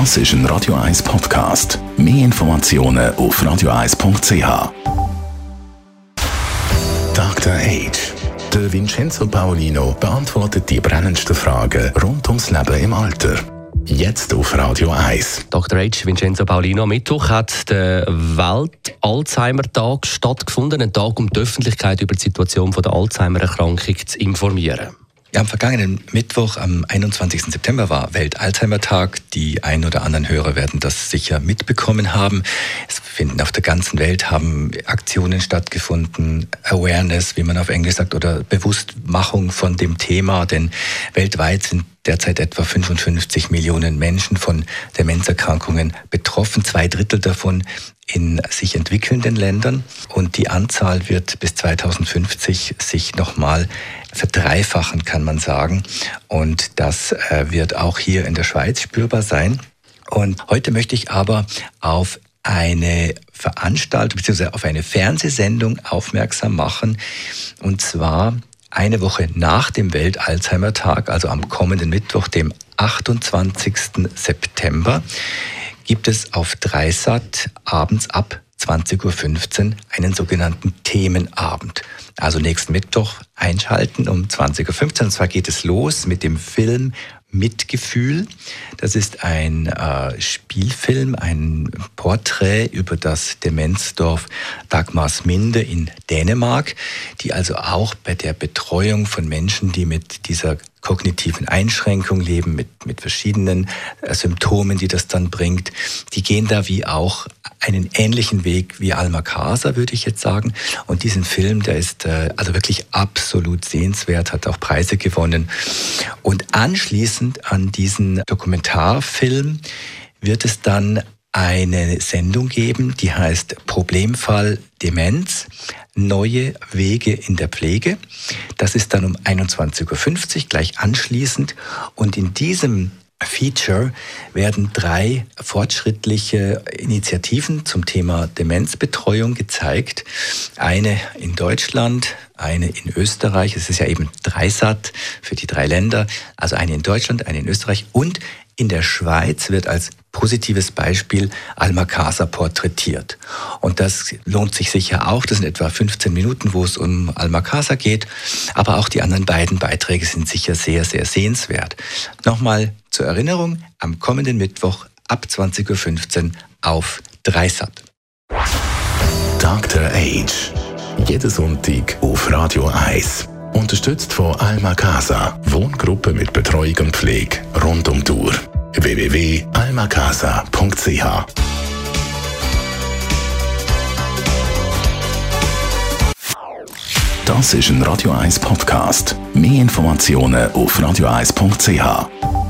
Das ist ein Radio 1 Podcast. Mehr Informationen auf radio1.ch. Dr. Age. Der Vincenzo Paolino beantwortet die brennendsten Fragen rund ums Leben im Alter. Jetzt auf Radio 1. Dr. H. Vincenzo Paolino, Mittwoch hat der Welt-Alzheimer-Tag stattgefunden. Ein Tag, um die Öffentlichkeit über die Situation der Alzheimer-Erkrankung zu informieren. Ja, am vergangenen Mittwoch, am 21. September, war Welt-Alzheimer-Tag. Die ein oder anderen Hörer werden das sicher mitbekommen haben. Es finden auf der ganzen Welt haben Aktionen stattgefunden, Awareness, wie man auf Englisch sagt, oder Bewusstmachung von dem Thema, denn weltweit sind derzeit etwa 55 Millionen Menschen von Demenzerkrankungen betroffen, zwei Drittel davon in sich entwickelnden Ländern und die Anzahl wird bis 2050 sich nochmal verdreifachen, kann man sagen. Und das äh, wird auch hier in der Schweiz spürbar sein. Und heute möchte ich aber auf eine Veranstaltung bzw. auf eine Fernsehsendung aufmerksam machen. Und zwar eine Woche nach dem Welt-Alzheimer-Tag, also am kommenden Mittwoch, dem 28. September, gibt es auf Dreisat abends ab 20.15 Uhr einen sogenannten Themenabend. Also nächsten Mittwoch einschalten um 20.15 Uhr. Und zwar geht es los mit dem Film Mitgefühl. Das ist ein äh, Spielfilm, ein Porträt über das Demenzdorf Dagmarsminde in Dänemark, die also auch bei der Betreuung von Menschen, die mit dieser kognitiven Einschränkung leben, mit, mit verschiedenen äh, Symptomen, die das dann bringt, die gehen da wie auch einen ähnlichen Weg wie Alma Casa, würde ich jetzt sagen. Und diesen Film, der ist äh, also wirklich absolut sehenswert, hat auch Preise gewonnen. Und anschließend an diesen Dokumentarfilm wird es dann eine Sendung geben, die heißt Problemfall Demenz, neue Wege in der Pflege. Das ist dann um 21.50 Uhr gleich anschließend. Und in diesem Feature werden drei fortschrittliche Initiativen zum Thema Demenzbetreuung gezeigt. Eine in Deutschland, eine in Österreich. Es ist ja eben Dreisat für die drei Länder. Also eine in Deutschland, eine in Österreich und in der Schweiz wird als positives Beispiel Alma Casa porträtiert. Und das lohnt sich sicher auch. Das sind etwa 15 Minuten, wo es um Alma Casa geht. Aber auch die anderen beiden Beiträge sind sicher sehr, sehr sehenswert. Nochmal zur Erinnerung, am kommenden Mittwoch ab 20.15 Uhr auf Dreisat. Dr. Age. Jeden Sonntag auf Radio 1. Unterstützt von Alma Casa. Wohngruppe mit Betreuung und Pflege rund um Tour. www.almacasa.ch Das ist ein Radio 1 Podcast. Mehr Informationen auf radio1.ch.